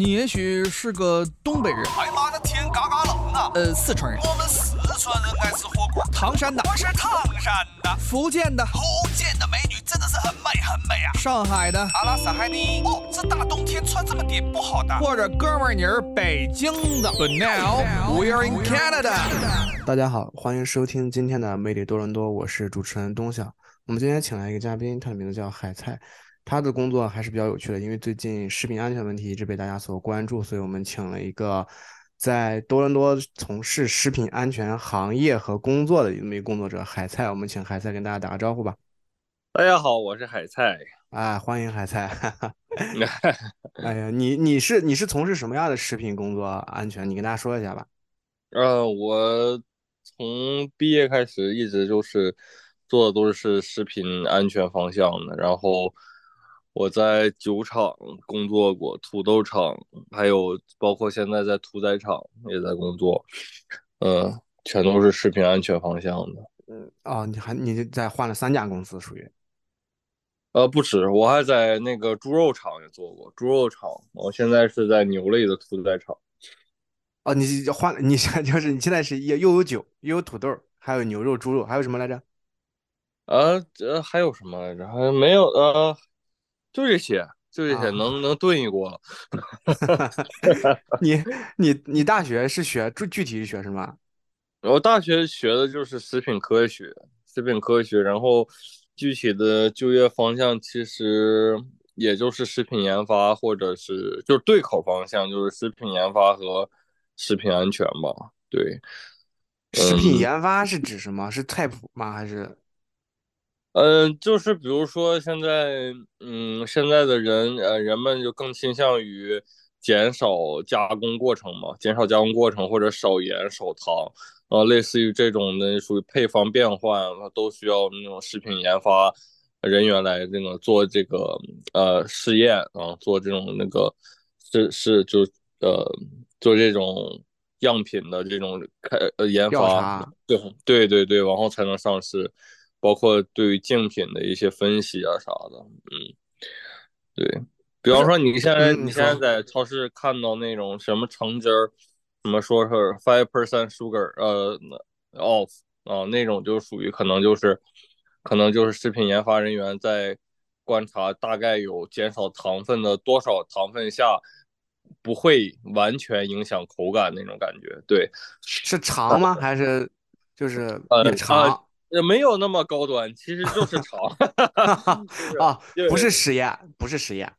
你也许是个东北人，哎妈的天嘎嘎冷啊！呃，四川人，我们四川人爱吃火锅。唐山的，我是唐山的，福建的，福建的美女真的是很美很美啊！上海的，阿拉斯海尼。哦，这大冬天穿这么点不好的。或者哥们儿你是北京的。But now we are in Canada。大家好，欢迎收听今天的魅力多伦多，我是主持人东晓。我们今天请来一个嘉宾，他的名字叫海菜。他的工作还是比较有趣的，因为最近食品安全问题一直被大家所关注，所以我们请了一个在多伦多从事食品安全行业和工作的一名工作者海菜。我们请海菜跟大家打个招呼吧。大家好，我是海菜。啊，欢迎海菜。哎呀，你你是你是从事什么样的食品工作安全？你跟大家说一下吧。呃，我从毕业开始一直就是做的都是食品安全方向的，然后。我在酒厂工作过，土豆厂，还有包括现在在屠宰场也在工作，嗯，全都是食品安全方向的。嗯，哦，你还你在换了三家公司，属于？呃，不止，我还在那个猪肉厂也做过，猪肉厂，我现在是在牛类的屠宰场。哦，你换了，你现就是你现在是又又有酒，又有土豆，还有牛肉、猪肉，还有什么来着？啊，这还有什么来着？还没有呃。就这些，就这些，能能炖一锅。你你你大学是学具具体是学什么？我大学学的就是食品科学，食品科学，然后具体的就业方向其实也就是食品研发，或者是就是对口方向，就是食品研发和食品安全吧。对，食品研发是指什么？是菜谱吗？还是？嗯，就是比如说现在，嗯，现在的人，呃，人们就更倾向于减少加工过程嘛，减少加工过程或者少盐少糖，呃，类似于这种的属于配方变换，都需要那种食品研发人员来那个做这个呃试验啊，做这种那个是是就呃做这种样品的这种开呃研发，对对对对，然后才能上市。包括对于竞品的一些分析啊啥的，嗯，对比方说你现在你现在在超市看到那种什么橙汁儿，什么说是 five percent sugar，呃，off 啊那种就属于可能就是可能就是食品研发人员在观察大概有减少糖分的多少糖分下不会完全影响口感那种感觉，对，是长吗？还是就是呃长？也没有那么高端，其实就是尝 啊，不是。实验，不是实验，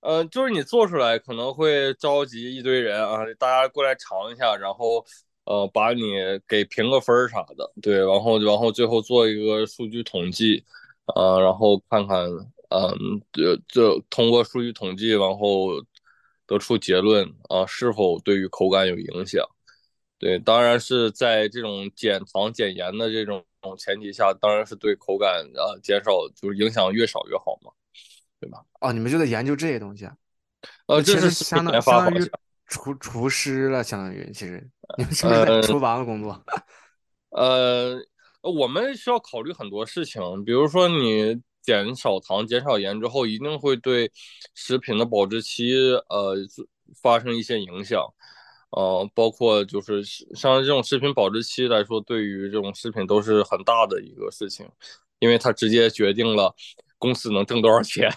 嗯，就是你做出来可能会召集一堆人啊，大家过来尝一下，然后呃，把你给评个分儿啥的，对，然后然后最后做一个数据统计，啊，然后看看，嗯，就就通过数据统计，然后得出结论啊，是否对于口感有影响。对，当然是在这种减糖减盐的这种前提下，当然是对口感啊减少，就是影响越少越好嘛，对吧？哦，你们就在研究这些东西啊？呃，这是相当相当于厨厨师了，相当于其实 你们是不是在厨房工作？呃，我们需要考虑很多事情，比如说你减少糖、减少盐之后，一定会对食品的保质期呃发生一些影响。呃，包括就是像这种食品保质期来说，对于这种食品都是很大的一个事情，因为它直接决定了公司能挣多少钱。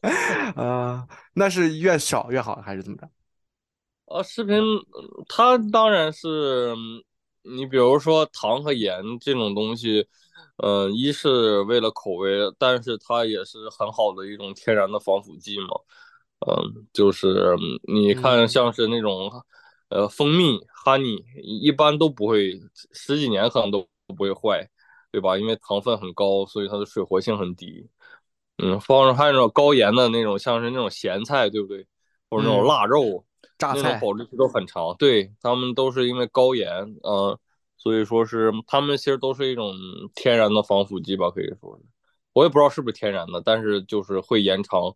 啊，那是越少越好，还是怎么着？呃，食品它当然是，你比如说糖和盐这种东西，呃，一是为了口味，但是它也是很好的一种天然的防腐剂嘛。嗯，就是你看，像是那种，呃，蜂蜜、honey，一般都不会十几年可能都不会坏，对吧？因为糖分很高，所以它的水活性很低。嗯，放上还有那种高盐的那种，像是那种咸菜，对不对？或者那种腊肉，榨菜，保质期都很长。对，他们都是因为高盐，嗯，所以说是他们其实都是一种天然的防腐剂吧，可以说是。我也不知道是不是天然的，但是就是会延长。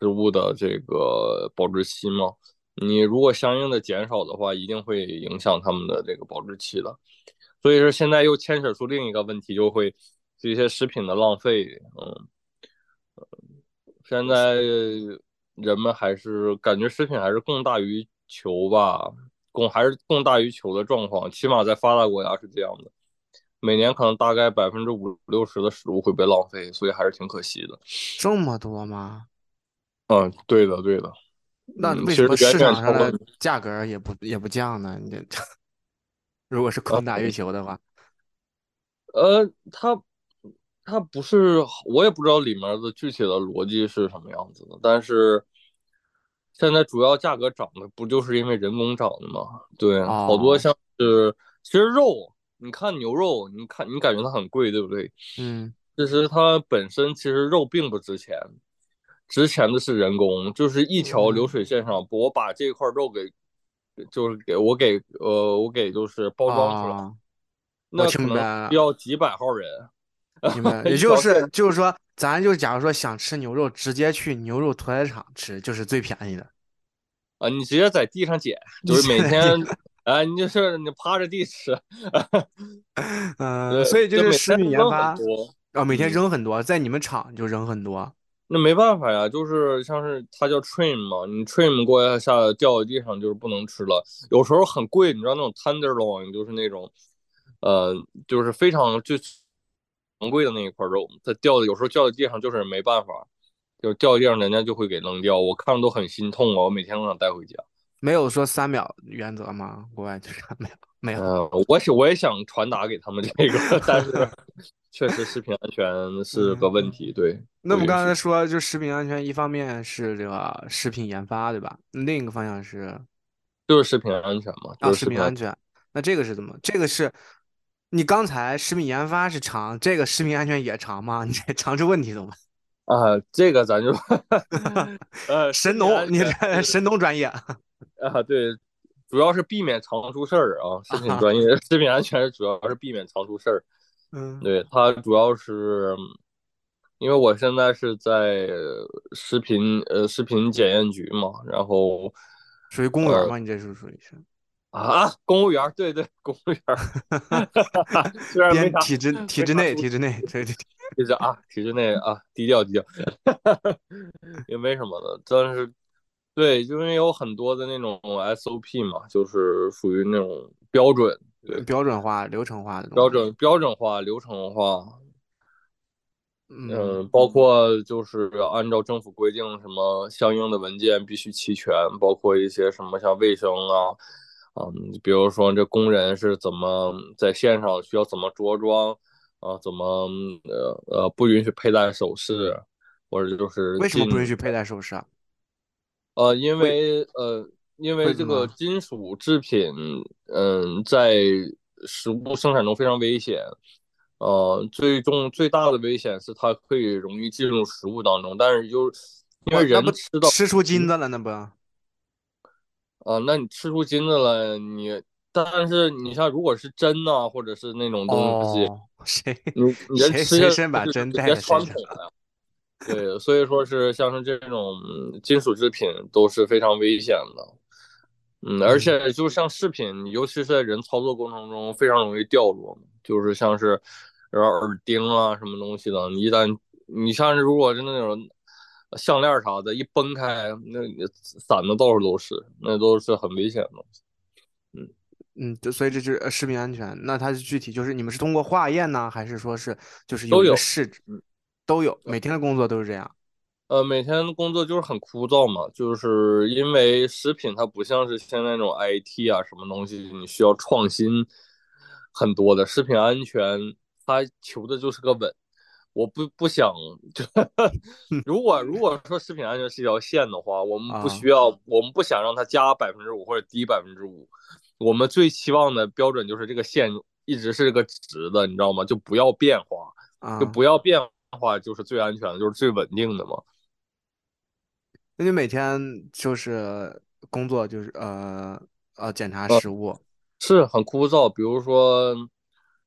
食物的这个保质期嘛，你如果相应的减少的话，一定会影响他们的这个保质期的。所以说现在又牵扯出另一个问题，就会这些食品的浪费。嗯，现在人们还是感觉食品还是供大于求吧，供还是供大于求的状况，起码在发达国家是这样的。每年可能大概百分之五六十的食物会被浪费，所以还是挺可惜的。这么多吗？嗯，对的，对的。那为什么市场上的价格也不也不降呢？你这 如果是空打月球的话，呃，它它不是，我也不知道里面的具体的逻辑是什么样子的，但是现在主要价格涨的不就是因为人工涨的吗？对，好多哦像是其实肉，你看牛肉，你看你感觉它很贵，对不对？嗯，其实它本身其实肉并不值钱，值钱的是人工，就是一条流水线上，我把这块肉给，就是给我给呃我给就是包装出来，哦，那可能听明白了需要几百号人。明白，也就是就是说，咱就假如说想吃牛肉，直接去牛肉屠宰场吃，就是最便宜的。啊，你直接在地上捡，就是每天，啊，你就是你趴着地吃，嗯，对所以就就是食品研发。啊，每天嗯扔很多，在你们厂就扔很多。那没办法呀，就是像是它叫 trim 嘛，你 trim 过来下掉在地上就是不能吃了。有时候很贵，你知道那种 tenderloin 就是那种，呃，就是非常就昂贵的那一块肉，它掉的有时候掉在地上就是没办法，就掉在地上人家就会给扔掉，我看着都很心痛啊，我每天都想带回家。没有说三秒原则吗？国外就是没有没有。呃，我想我也想传达给他们这个，但是确实食品安全 是个问题。对，那我们刚才说，就食品安全，一方面是这个食品研发，对吧？另一个方向是就是食品安全嘛，啊，食品安全。那这个是怎么？这个是你刚才食品研发是长，这个食品安全也长吗？你这长出问题怎么办？啊，这个咱就 呃神农，你这神农专业。啊，对，主要是避免常出事儿啊。食品专业，食品安全主要是避免常出事儿。嗯，对，它主要是因为我现在是在食品呃食品检验局嘛，然后属于公务员吗？你这是属于是。啊，公务员儿，对对，公务员儿，虽然没啥编体制体制内体制内，对对。对。就是啊，体制内啊，低调低调，也没什么的，但是对，因为有很多的那种 SOP 嘛，就是属于那种标准，对，标准化、流程化的。标准标准化、流程化，嗯，嗯，包括就是按照政府规定，什么相应的文件必须齐全，包括一些什么像卫生啊，嗯，比如说这工人是怎么在线上需要怎么着装啊，怎么呃呃不允许佩戴首饰，或者就是为什么不允许佩戴首饰啊？呃，因为呃，因为这个金属制品，嗯，在食物生产中非常危险。呃，最重最大的危险是它可以容易进入食物当中，但是就因为人吃到吃出金子了，那不？啊、那你吃出金子了，你但是你像如果是针呐、或者是那种东西，哦，谁你谁吃下谁先把去针带直接在身上穿孔了。对，所以说是像是这种嗯金属制品都是非常危险的。嗯，而且就像饰品，尤其是在人操作过程中，非常容易掉落，就是像是然后耳钉啊什么东西的，你一旦你像是如果是那种项链啥的，一崩开，那散的到处都是，那都是很危险的东西。嗯，就所以这就是呃食品安全。那它是具体就是你们是通过化验呢，还是说是就是有都有一个试都有，每天的工作都是这样。呃，每天工作就是很枯燥嘛，就是因为食品它不像是现在那种 IT 啊什么东西，你需要创新很多的。食品安全它求的就是个稳，我不不想就 如果如果说食品安全是一条线的话，我们不啊需要，我们不想让它加百分之五或者低百分之五，我们最期望的标准就是这个线一直是个直的，你知道吗？就不要变化，啊就，不要变化，就是最安全的，就是最稳定的嘛。那你每天就是工作就是呃呃检查呃食物，是很枯燥，比如说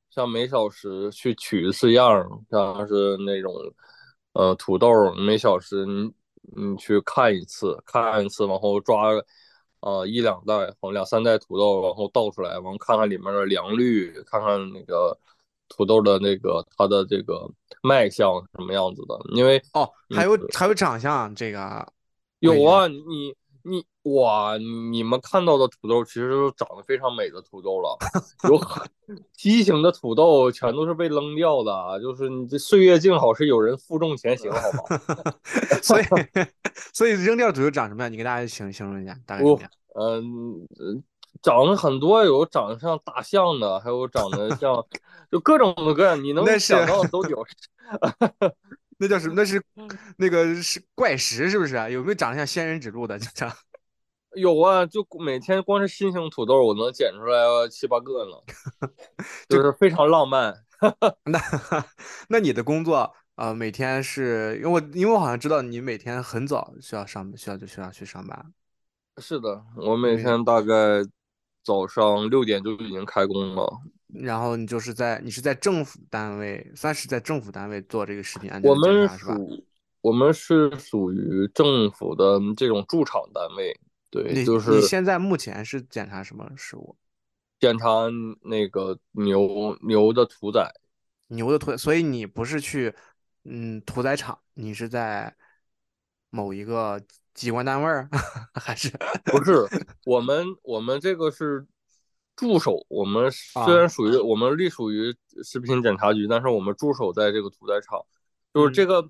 像每小时去取一次样儿，像是那种呃土豆儿，每小时你你去看一次，看一次，往后抓呃一两袋或两三袋土豆，然后倒出来，然后看看里面的良率，看看那个土豆的那个它的这个卖相什么样子的，因为哦，还有嗯还有长相这个有啊，你你哇，你们看到的土豆其实都长得非常美的土豆了，有很畸形的土豆全都是被扔掉的，就是你这岁月静好是有人负重前行，好吗？所以 所以扔掉土豆长什么样？你给大家形形容一下，大概什我么样？嗯、呃长得很多，有长得像大象的，还有长得像 就各种各样，你能想到的都有。那叫什么？那是那个是怪石是不是啊？有没有长得像仙人指路的？就这样。有啊，就每天光是新型土豆，我能捡出来七八个呢，就是非常浪漫。那那你的工作呃，每天是因为我因为我好像知道你每天很早需要上需要就需要去上班。是的，我每天大概早上六点就已经开工了。然后你就是在你是在政府单位，算是在政府单位做这个食品安全我们的检查是吧？属我们是属于政府的这种驻场单位，对，就是你现在目前是检查什么食物？检查那个牛牛的屠宰。牛的屠宰，所以你不是去嗯屠宰场，你是在某一个机关单位儿，还是不是，我们我们这个是驻守，我们啊虽然属于我们隶属于食品检查局，但是我们驻守在这个屠宰场，就是嗯这个，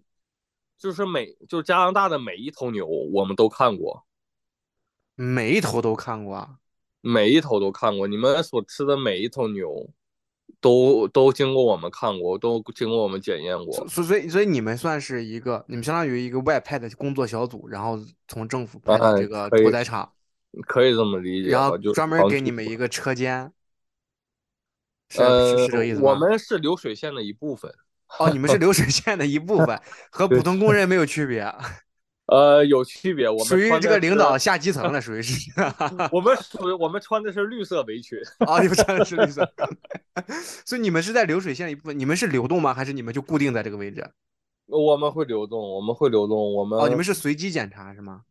就是每就是加拿大的每一头牛，我们都看过，每一头都看过啊？每一头都看过，你们所吃的每一头牛，都都经过我们看过，都经过我们检验过。所所以所以你们算是一个，你们相当于一个外派的工作小组，然后从政府派到哎这个屠宰场，可以这么理解？然后专门给你们一个车间，是呃是是这个意思，吗？我们是流水线的一部分。哦，你们是流水线的一部分，和普通工人没有区别，呃，有区别，我们属于这个领导下基层的，属于是。我们属于我们穿的是绿色围裙，哦，你们穿的是绿色，所以你们是在流水线一部分，你们是流动吗？还是你们就固定在这个位置？我们会流动，我们会流动，我们哦，你们是随机检查是吗？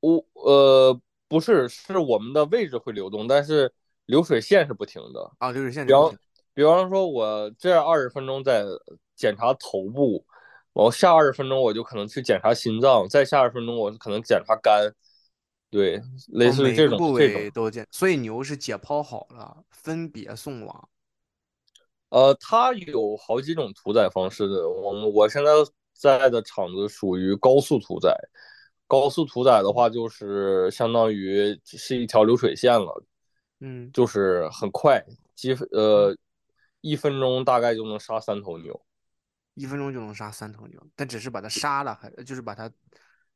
我呃不是，是我们的位置会流动，但是流水线是不停的。啊，流水线比方。比方说，我这二十分钟在检查头部，然后下二十分钟我就可能去检查心脏，再下二十分钟我可能检查肝，对，类哦似于这每个部种这种。位都检，所以牛是解剖好了，分别送往。呃，它有好几种屠宰方式的。我们我现在在的厂子属于高速屠宰，高速屠宰的话，就是相当于是一条流水线了，嗯，就是很快，几分呃一分钟大概就能杀三头牛。一分钟就能杀三头牛，但只是把它杀了，还就是把它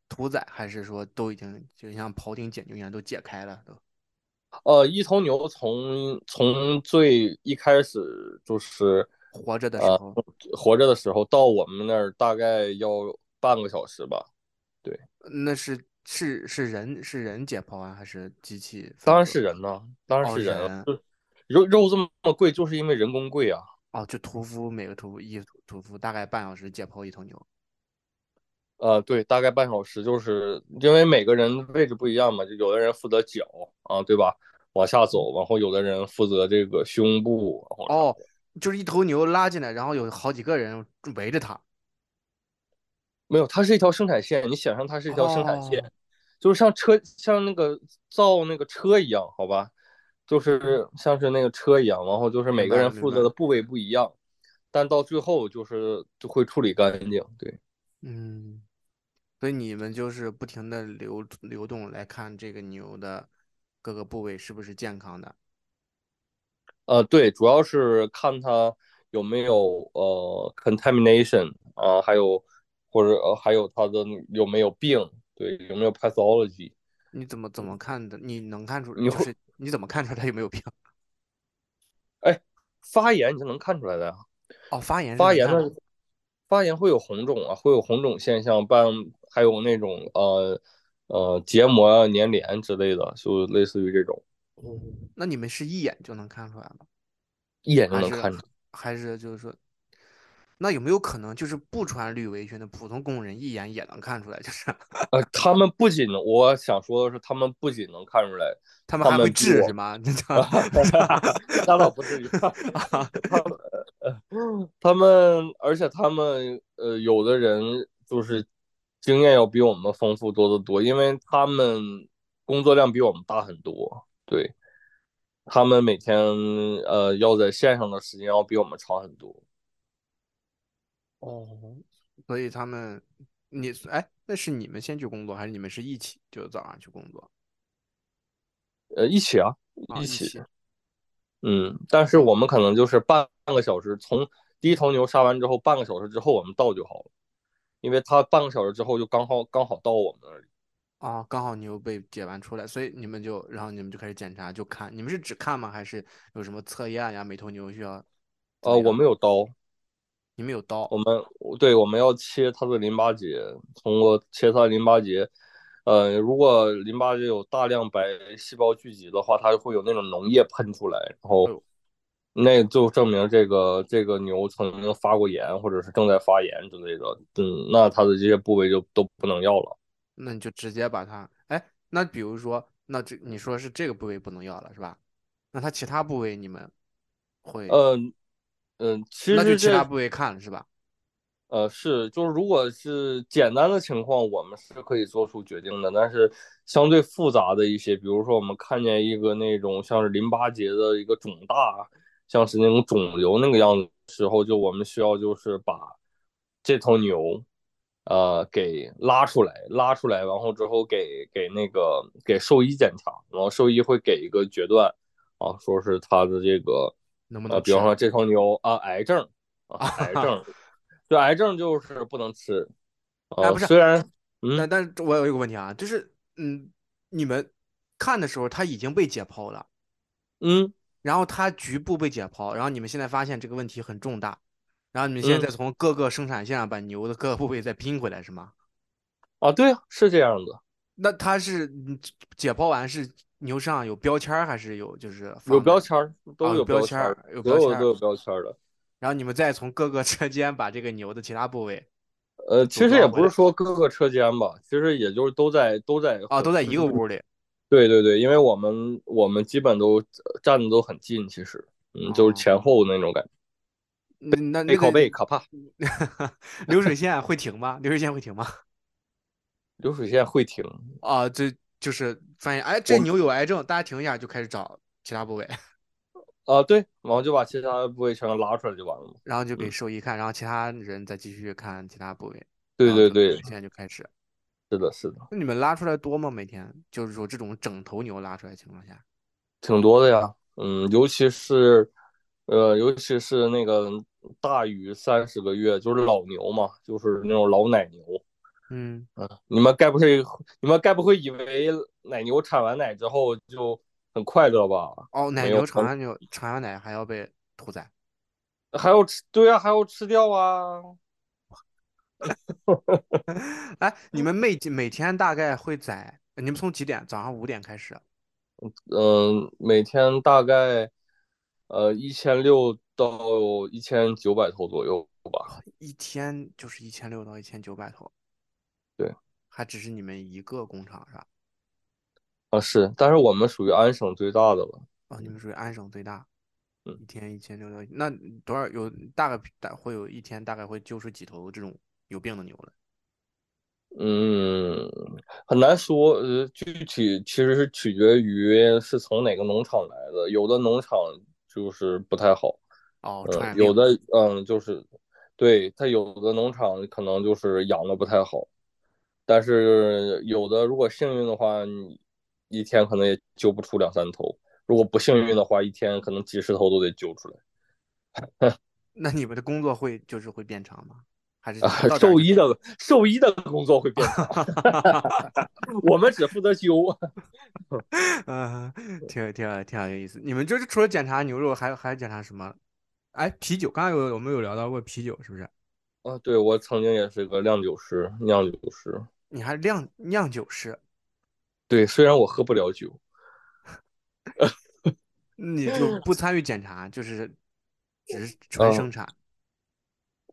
屠宰，还是说都已经就像庖丁解牛一样都解开了都？呃，一头牛从从最一开始就是活着的时呃候，活着的时候到我们那儿大概要半个小时吧。那是是是人是人解剖啊，还是机器？当然是。人了，当然哦是人肉肉这么贵，就是因为人工贵啊。哦，就屠夫每个屠夫一屠夫大概半小时解剖一头牛。呃，对，大概半小时，就是因为每个人位置不一样嘛，就有的人负责脚啊，对吧？往下走，然后有的人负责这个胸部，然后哦，就是一头牛拉进来，然后有好几个人围着它。没有，它是一条生产线，你想象它是一条生产线，哦就是像车像那个造那个车一样，好吧？就是像是那个车一样，然后就是每个人负责的部位不一样，但到最后就是就会处理干净，对。嗯，所以你们就是不停的流流动来看这个牛的各个部位是不是健康的。呃，对，主要是看它有没有呃 contamination 啊、还有或者呃还有他的有没有病，对，有没有 pathology。你怎么怎么看的？你能看出，你就是你怎么看出来他有没有病？哎，发炎你是能看出来的呀，哦，发炎发炎的发炎会有红肿啊，会有红肿现象，伴还有那种呃呃结膜啊、粘连之类的，就类似于这种，那你们是一眼就能看出来吗？一眼就能看出。还是就是说，那有没有可能就是不穿绿围裙的普通工人一眼也能看出来？就是呃，他们不仅我想说的是，他们不仅能看出来，他们还会治是吗？那倒不至于。他们呃他们，而且他们呃，有的人就是经验要比我们丰富多得多，因为他们工作量比我们大很多。对，他们每天呃要在线上的时间要比我们长很多。哦，所以他们，你哎，那是你们先去工作，还是你们是一起就早上去工作？呃，一起啊，啊，一起。嗯，但是我们可能就是半个小时，从第一头牛杀完之后，半个小时之后我们到就好了，因为他半个小时之后就刚好刚好到我们那里。啊，刚好牛被解完出来，所以你们就，然后你们就开始检查，就看，你们是只看吗？还是有什么测验呀？每头牛需要？呃，我们有刀。你们有刀？我们对，我们要切它的淋巴结，通过切它的淋巴结。呃，如果淋巴结有大量白细胞聚集的话，它会有那种脓液喷出来，然后那就证明这个这个牛曾经发过炎，或者是正在发炎之类的。嗯，那它的这些部位就都不能要了。那你就直接把它，哎，那比如说，那这你说是这个部位不能要了是吧？那它其他部位你们会？嗯嗯，其实那就其他部位看了是吧？呃，是，就是如果是简单的情况，我们是可以做出决定的。但是相对复杂的一些，比如说我们看见一个那种像是淋巴结的一个肿大，像是那种肿瘤那个样子时候，就我们需要就是把这头牛，呃，给拉出来，拉出来，然后之后给给那个给兽医检查，然后兽医会给一个决断，啊，说是它的这个，能不能，比方说这头牛啊，癌症啊，癌症。对，癌症就是不能吃。哎，不是，虽然，但但是我有一个问题啊，就是，嗯，你们看的时候它已经被解剖了，嗯，然后它局部被解剖，然后你们现在发现这个问题很重大，然后你们现在再从各个生产线上把牛的各个部位再拼回来，是吗？啊，对啊，是这样子。那它是解剖完是牛上有标签还是有就是有标签都有标签有标签都有标签的。然后你们再从各个车间把这个牛的其他部位，呃，其实也不是说各个车间吧，其实也就是都在都在啊，都在一个屋里。对对对，因为我们我们基本都站的都很近，其实，嗯，就是前后那种感觉。那那背靠背可怕。流水线会停吗？流水线会停吗？流水线会停啊，这就是发现，哎，这牛有癌症，大家停一下就开始找其他部位。啊，对，然后就把其他部位全都拉出来就完了嘛。然后就给兽医看，然后其他人再继续看其他部位。对对对，现在就开始。是的，是的。那你们拉出来多吗？每天就是说这种整头牛拉出来情况下，挺多的呀。嗯，尤其是，呃，尤其是那个大于三十个月，就是老牛嘛，就是那种老奶牛。嗯嗯，你们该不会，你们该不会以为奶牛产完奶之后就？很快乐吧？哦，奶牛产完牛产完奶还要被屠宰，还要吃？对啊，还要吃掉啊！哎，你们每每天大概会宰？你们从几点？早上五点开始？嗯，每天大概呃一千六到一千九百头左右吧。一天就是一千六到一千九百头。对，还只是你们一个工厂是吧？啊是，但是我们属于安省最大的了。啊，你们属于安省最大。嗯，一天一千六到，那多少有大概大会有一天大概会揪出几头这种有病的牛来？嗯，很难说，呃，具体其实是取决于是从哪个农场来的，有的农场就是不太好。哦，有的嗯就是，对它有的农场可能就是养的不太好，但是有的如果幸运的话，你。一天可能也揪不出两三头，如果不幸运的话，一天可能几十头都得揪出来。那你们的工作会就是会变长吗？还是兽医的兽医的工作会变长？我们只负责揪。嗯，挺挺挺有意思。你们就是除了检查牛肉，还还检查什么？哎，啤酒，刚刚有我们有聊到过啤酒，是不是？啊，对，我曾经也是个酿酒师，酿酒师。你还酿酿酒师？对，虽然我喝不了酒，你就不参与检查，就是 只是纯生产。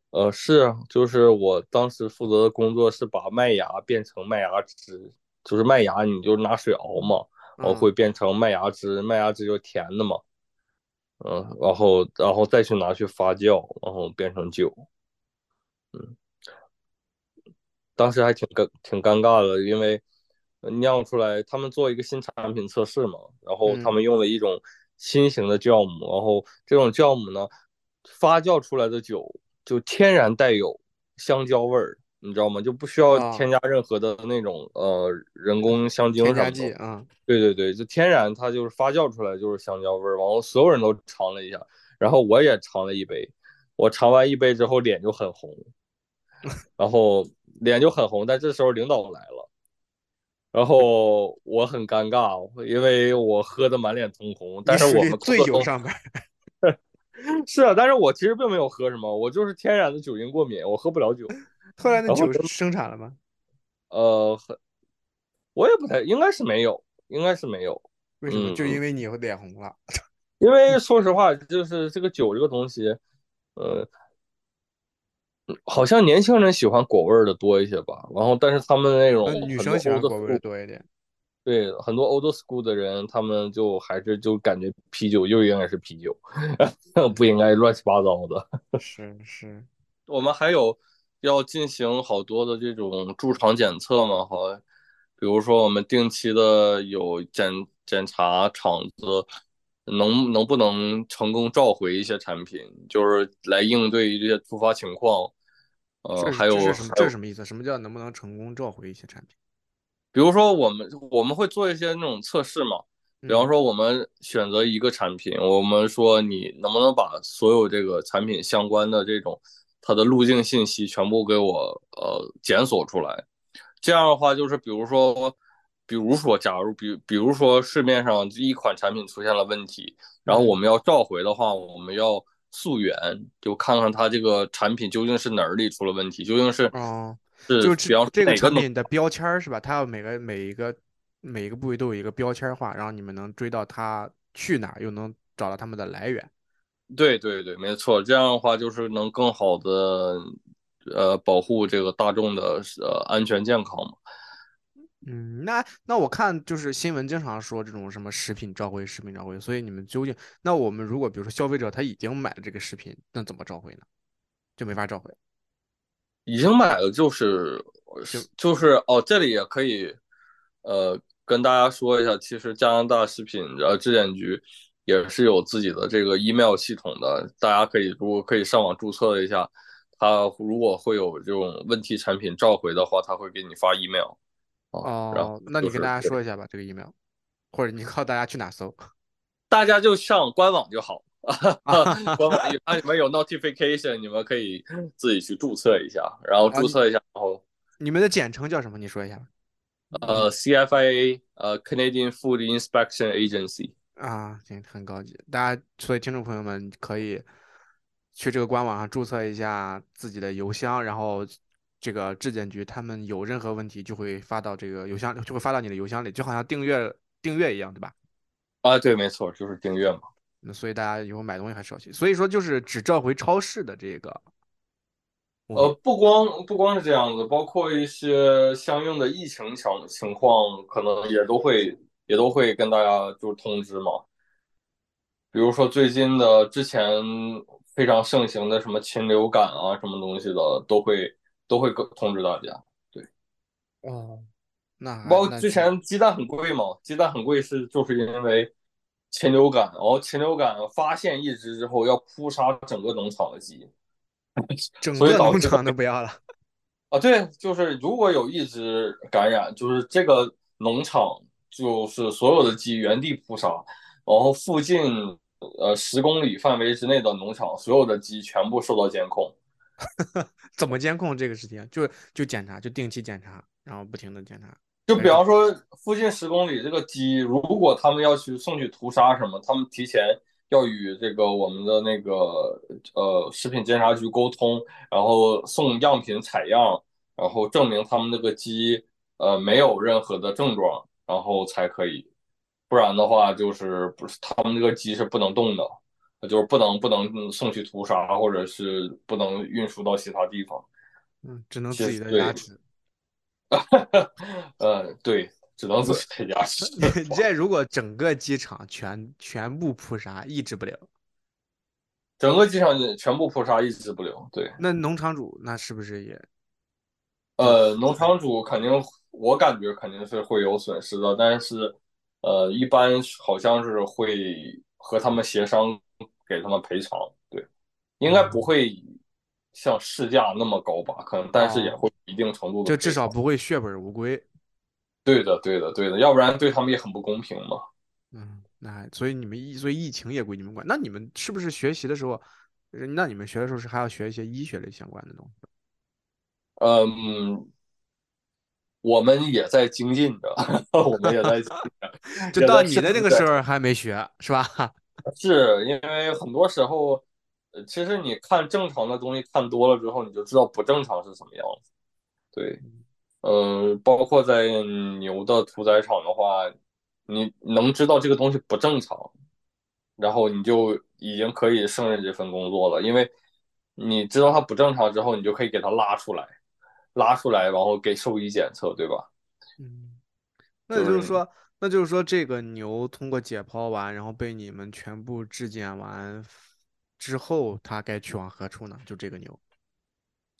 呃，是啊，就是我当时负责的工作是把麦芽变成麦芽汁，就是麦芽，你就拿水熬嘛，然后会变成麦芽汁，麦芽汁就甜的嘛，嗯，然后然后再去拿去发酵，然后变成酒，嗯。当时还挺尴挺尴尬的，因为酿出来他们做一个新产品测试嘛，然后他们用了一种新型的酵母，然后这种酵母呢发酵出来的酒就天然带有香蕉味儿，你知道吗？就不需要添加任何的那种呃人工香精添加剂啊。对对对，就天然它就是发酵出来就是香蕉味儿，然后所有人都尝了一下，然后我也尝了一杯，我尝完一杯之后脸就很红，然后。脸就很红，但这时候领导来了，然后我很尴尬，因为我喝的满脸通红。但是我们醉酒上班。是啊，但是我其实并没有喝什么，我就是天然的酒精过敏，我喝不了酒。后来那酒生产了吗？呃，我也不太，应该是没有，应该是没有。为什么？就因为你脸红了？因为说实话，就是这个酒这个东西，呃。好像年轻人喜欢果味儿的多一些吧，然后但是他们那种女生喜欢果味多一点。对，很多 old school 的人，他们就还是就感觉啤酒就应该是啤酒，不应该乱七八糟的。是是，我们还有要进行好多的这种驻场检测嘛，好，比如说我们定期的有检检查厂子能能不能成功召回一些产品，就是来应对这些突发情况。呃，还有这是什么？这是什么意思？什么叫能不能成功召回一些产品？比如说，我们我们会做一些那种测试嘛。比方说，我们选择一个产品，我们说你能不能把所有这个产品相关的这种它的路径信息全部给我呃检索出来？这样的话，就是比如说，比如说，假如比比如说市面上一款产品出现了问题，然后我们要召回的话，我们要。溯源，就看看它这个产品究竟是哪里出了问题，究竟是哦，是就比方这个产品的标签是吧？它要每个每一个每一个部位都有一个标签化，然后你们能追到它去哪，又能找到他们的来源。对对对，没错，这样的话就是能更好的呃保护这个大众的呃安全健康嘛。嗯，那那我看就是新闻经常说这种什么食品召回，食品召回，所以你们究竟那我们如果比如说消费者他已经买了这个食品，那怎么召回呢？就没法召回。已经买了就是就是哦，这里也可以呃跟大家说一下，其实加拿大食品呃质检局也是有自己的这个 email 系统的，大家可以如果可以上网注册一下，他如果会有这种问题产品召回的话，他会给你发 email。哦，那你跟大家说一下吧，这个 email，或者你告诉大家去哪搜，大家就上官网就好。官网里面有 notification，你们可以自己去注册一下，然后注册一下，然后你们的简称叫什么？你说一下。呃，CFIA，呃，Canadian Food Inspection Agency。啊，行，很高级。大家，所以听众朋友们可以去这个官网上注册一下自己的邮箱，然后。这个质检局他们有任何问题就会发到这个邮箱，就会发到你的邮箱里，就好像订阅订阅一样，对吧？啊，对，没错，就是订阅嘛。那所以大家以后买东西还是要去。所以说就是只召回超市的这个。呃，不光不光是这样子，包括一些相应的疫情情情况，可能也都会也都会跟大家就是通知嘛。比如说最近的之前非常盛行的什么禽流感啊，什么东西的都会。都会通知大家，对，哦，那包括之前鸡蛋很贵嘛，鸡蛋很贵是就是因为禽流感，然后禽流感发现一只之后要扑杀整个农场的鸡，整个农场都不要了啊，对，就是如果有一只感染，就是这个农场就是所有的鸡原地扑杀，然后附近呃十公里范围之内的农场所有的鸡全部受到监控。怎么监控这个事情？就就检查，就定期检查，然后不停的检查。就比方说，附近十公里这个鸡，如果他们要去送去屠杀什么，他们提前要与这个我们的那个呃食品监察局沟通，然后送样品采样，然后证明他们那个鸡呃没有任何的症状，然后才可以。不然的话，就是不是他们这个鸡是不能动的。就是不能不能送去屠杀，或者是不能运输到其他地方。嗯，只能自己的牙齿。呃，对，只能自己的牙齿。这如果整个机场全全部扑杀，抑制不了。整个机场全部扑杀，抑制不了。对。那农场主那是不是也？呃，农场主肯定，我感觉肯定是会有损失的，但是，呃，一般好像是会和他们协商，给他们赔偿。对，应该不会像市价那么高吧？可能，但是也会一定程度的，就至少不会血本无归。对的，对的，对的，要不然对他们也很不公平嘛。嗯，那所以你们疫，所以疫情也归你们管。那你们是不是学习的时候，那你们学的时候是还要学一些医学类相关的东西？嗯，我们也在精进着，我们也在精进着。就到你的那个时候还没学，是吧？是因为很多时候，其实你看正常的东西看多了之后，你就知道不正常是什么样子。对，嗯，包括在牛的屠宰场的话，你能知道这个东西不正常，然后你就已经可以胜任这份工作了，因为你知道它不正常之后，你就可以给它拉出来。拉出来，然后给兽医检测，对吧？嗯，那就是说，那就是说，这个牛通过解剖完，然后被你们全部质检完之后，它该去往何处呢？就这个牛，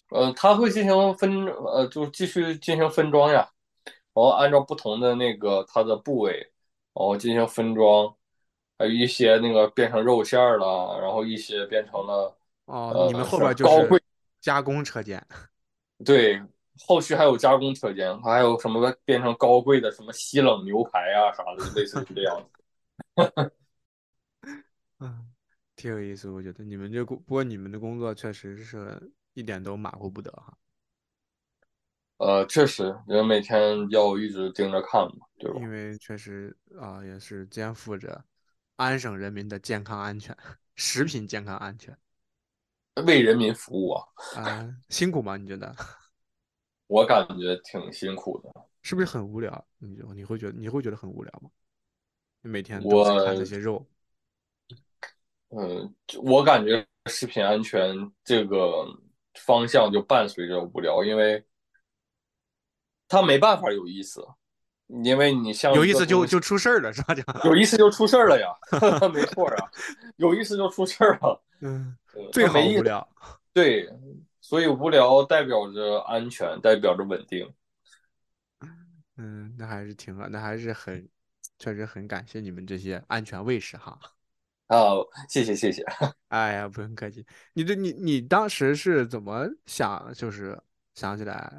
呃，它会进行分，呃，就继续进行分装呀，然后按照不同的那个它的部位，然后进行分装，还有一些那个变成肉馅儿了，然后一些变成了哦，你们后边就是加工车间。对，后续还有加工车间，还有什么变成高贵的什么西冷牛排啊啥的，类似于这样子。嗯，挺有意思，我觉得你们这工，不过你们的工作确实是一点都马虎不得哈。呃，确实，人每天要一直盯着看嘛，对吧？因为确实啊，也是肩负着安省人民的健康安全、食品健康安全。为人民服务啊！啊，辛苦吗？你觉得？我感觉挺辛苦的，是不是很无聊？你就你会觉得你会觉得很无聊吗？你每天都在看这些肉。嗯，我感觉食品安全这个方向就伴随着无聊，因为它没办法有意思，因为你像有意思就就出事儿了，是吧？有意思就出事儿了呀，没错啊，有意思就出事儿了，嗯。最好无聊，对，所以无聊代表着安全，代表着稳定。嗯，那还是挺好，那还是很，确实很感谢你们这些安全卫士哈。哦，谢谢谢谢。哎呀，不用客气。你这你你当时是怎么想？就是想起来，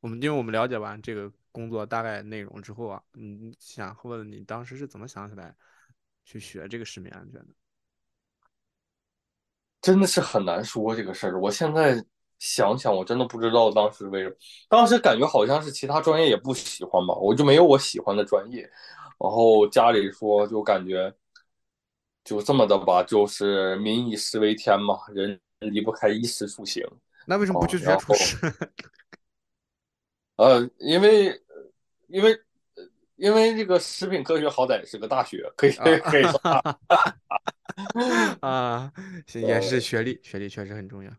我们因为我们了解完这个工作大概内容之后啊，嗯，想问你当时是怎么想起来去学这个食品安全的？真的是很难说这个事儿。我现在想想，我真的不知道当时为什么。当时感觉好像是其他专业也不喜欢吧，我就没有我喜欢的专业。然后家里说，就感觉就这么的吧，就是民以食为天嘛，人离不开衣食住行。那为什么不去学厨师？呃，因为因为因为这个食品科学好歹是个大学，可以可以说。啊，也是学历，学历确实很重要。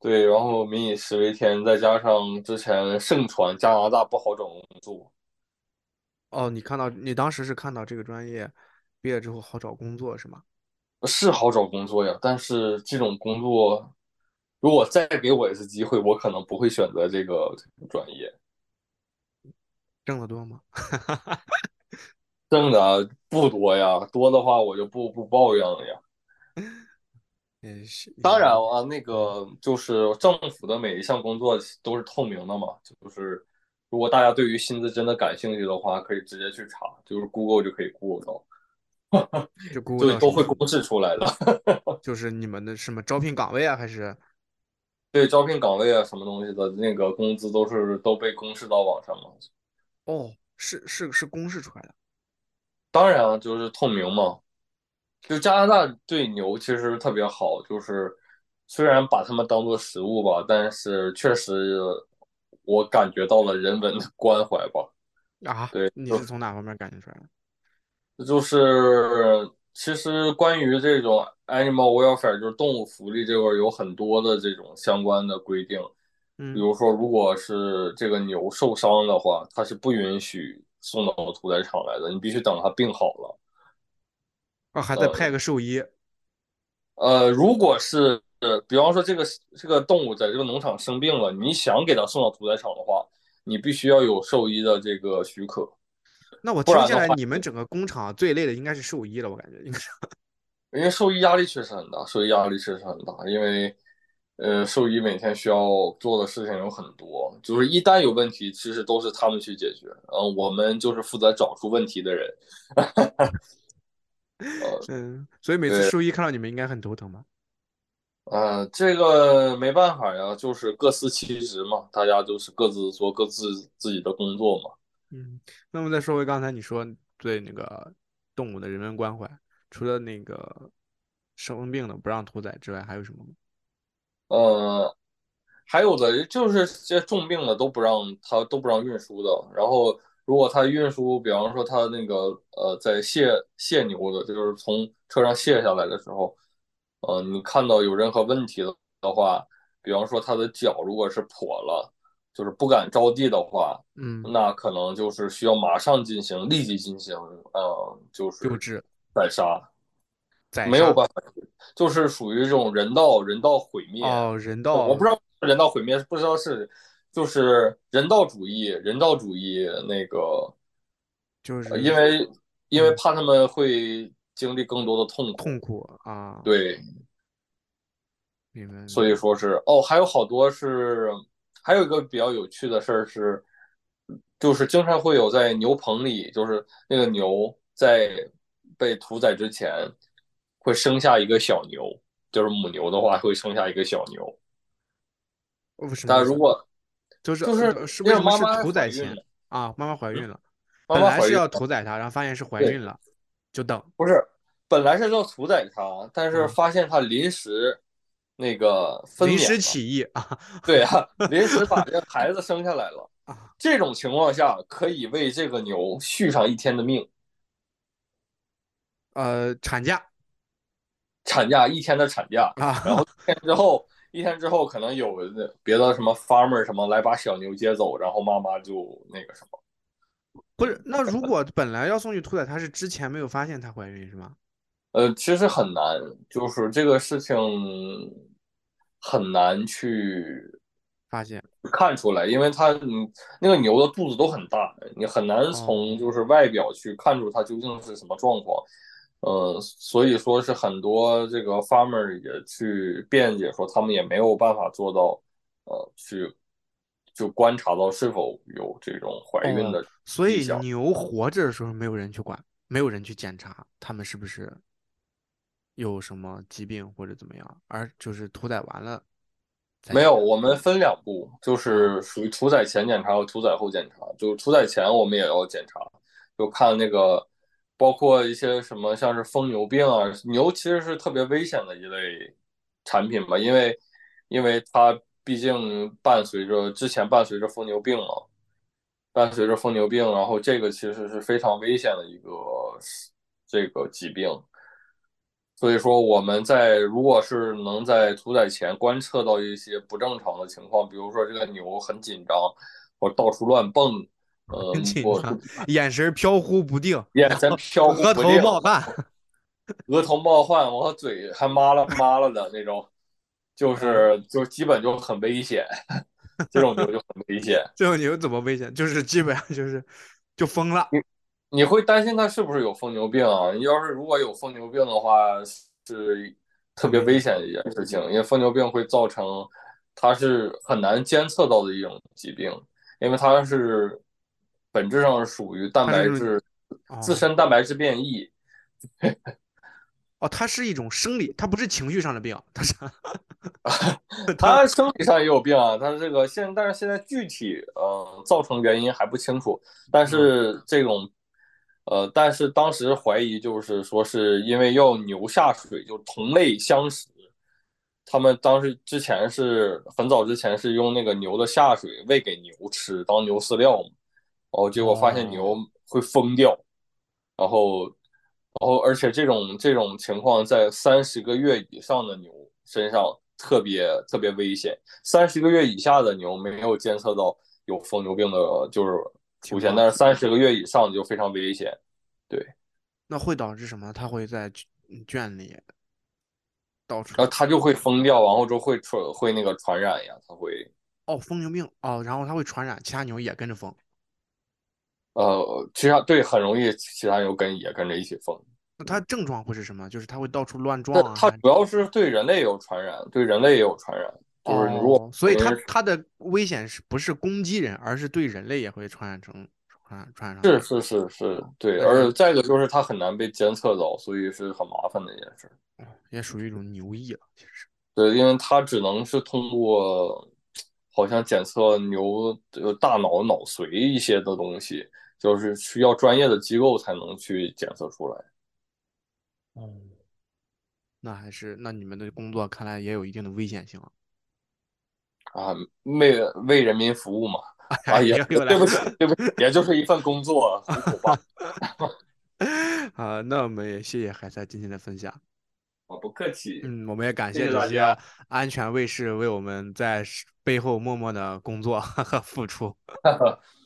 对，然后民以食为天，再加上之前盛传加拿大不好找工作。哦，你看到你当时是看到这个专业毕业之后好找工作是吗？是好找工作呀，但是这种工作如果再给我一次机会，我可能不会选择这个专业。挣得多吗？挣的不多呀，多的话我就不不抱怨了呀。也是，当然啊，那个就是政府的每一项工作都是透明的嘛，就是如果大家对于薪资真的感兴趣的话，可以直接去查，就是 Google 就可以 Google 到，就 Google 都会公示出来的。就是你们的什么招聘岗位啊，还是？对，招聘岗位啊，什么东西的那个工资都是都被公示到网上了。哦，是是是公示出来的。当然了，就是透明嘛。就加拿大对牛其实特别好，就是虽然把它们当做食物吧，但是确实我感觉到了人文的关怀吧。啊，对，你是从哪方面感觉出来的？就是其实关于这种 animal welfare，就是动物福利这块有很多的这种相关的规定。嗯，比如说，如果是这个牛受伤的话，它是不允许。送到屠宰场来的，你必须等它病好了，啊，还得派个兽医。呃，如果是比方说这个这个动物在这个农场生病了，你想给它送到屠宰场的话，你必须要有兽医的这个许可。那我听下来，你们整个工厂最累的应该是兽医了，我感觉应该是。因为兽医压力确实很大，兽医压力确实很大，因为呃，兽医每天需要做的事情有很多，就是一旦有问题，其实都是他们去解决，嗯、我们就是负责找出问题的人。嗯，所以每次对兽医看到你们应该很头疼吧？呃，这个没办法呀，就是各司其职嘛，大家就是各自做各自自己的工作嘛。嗯，那么再说回刚才你说对那个动物的人文关怀，除了那个生病的不让屠宰之外，还有什么吗？呃，还有的就是这些重病的都不让他都不让运输的，然后如果他运输，比方说他那个呃在卸卸牛的，就是从车上卸下来的时候，呃，你看到有任何问题的的话，比方说他的脚如果是跛了，就是不敢着地的话，嗯，那可能就是需要马上进行立即进行呃就是救治、宰杀，宰杀没有办法，就是属于这种人道人道毁灭。哦，人道，我不知道人道毁灭，不知道是就是人道主义，人道主义那个，就是呃因为因为嗯怕他们会经历更多的痛苦，痛苦啊，对，明白。所以说是哦，还有好多是，还有一个比较有趣的事儿是，就是经常会有在牛棚里，就是那个牛在被屠宰之前会生下一个小牛，就是母牛的话会生下一个小牛，但如果就是就是呃是因为什么是屠宰前啊？妈妈怀孕了，本来是要屠宰它，然后发现是怀孕了，就等。不是，本来是要屠宰它，但是嗯发现它临时那个分娩了临时起意啊对啊，临时把这孩子生下来了啊。这种情况下，可以为这个牛续上一天的命，呃，产假产假一天的产假。啊，然后天之后，一天之后可能有别的什么 farmer 什么来把小牛接走，然后妈妈就那个什么。不是，那如果本来要送去屠宰，他是之前没有发现她怀孕是吗？呃，其实很难，就是这个事情很难去发现看出来，因为它你那个牛的肚子都很大，你很难从哦就是外表去看出它究竟是什么状况。呃，所以说是很多这个 farmer 也去辩解说，他们也没有办法做到，呃，去就观察到是否有这种怀孕的哦，所以。牛活着的时候没有人去管，没有人去检查他们是不是有什么疾病或者怎么样，而就是屠宰完了没有，我们分两步，就是属于屠宰前检查和屠宰后检查。就是屠宰前我们也要检查，就看那个，包括一些什么像是疯牛病啊，牛其实是特别危险的一类产品吧，因为因为它毕竟伴随着之前伴随着疯牛病嘛，伴随着疯牛病，然后这个其实是非常危险的一个这个疾病。所以说，我们在如果是能在屠宰前观测到一些不正常的情况，比如说这个牛很紧张，或到处乱蹦，呃很紧，张，眼神飘忽不定，眼神飘忽 额头不定，冒汗，额头冒汗，我嘴还麻了麻了的那种，就是就基本就很危险，这种牛就很危险。这种牛怎么危险？就是基本上就是就疯了。你会担心它是不是有疯牛病啊？你要是如果有疯牛病的话，是特别危险的一件事情，因为疯牛病会造成它是很难监测到的一种疾病，因为它是本质上是属于蛋白质哦自身蛋白质变异。哦，它是一种生理，它不是情绪上的病，它是 它生理上也有病啊，它这个现但是现在具体呃造成原因还不清楚，但是这种呃，但是当时怀疑就是说是因为要牛下水，就同类相食，他们当时之前是很早之前是用那个牛的下水喂给牛吃当牛饲料嘛，然后结果发现牛会疯掉，然后然后而且这种这种情况在三十个月以上的牛身上特别特别危险，三十个月以下的牛没有监测到有疯牛病的，就是出现，但是三十个月以上就非常危险。对，那会导致什么？它会在圈圈里到处然后它就会疯掉，然后就会传会那个传染呀，它会哦疯牛病哦，然后它会传染，其他牛也跟着疯。呃，其他对很容易其他牛跟也跟着一起疯。那它症状会是什么？就是它会到处乱撞啊？它主要是对人类有传染，对人类也有传染。就是如果哦，所以它它的危险是不是攻击人，而是对人类也会传染成传染传染上是是是是，对，那而是再一个就是它很难被监测到，所以是很麻烦的一件事。也属于一种牛疫了，其实。对，因为它只能是通过好像检测牛呃大脑脑髓一些的东西，就是需要专业的机构才能去检测出来。哦，那还是那你们的工作看来也有一定的危险性啊。啊，为为人民服务嘛，啊也对不起对不起，也就是一份工作，糊口吧。啊，那我们也谢谢海赛今天的分享。啊，不客气。嗯，我们也感谢谢这些安全卫士为我们在背后默默的工作和付出。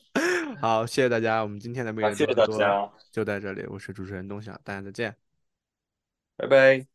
好，谢谢大家，我们今天的魅啊谢谢大力多多家就在这里，我是主持人东晓，大家再见。拜拜。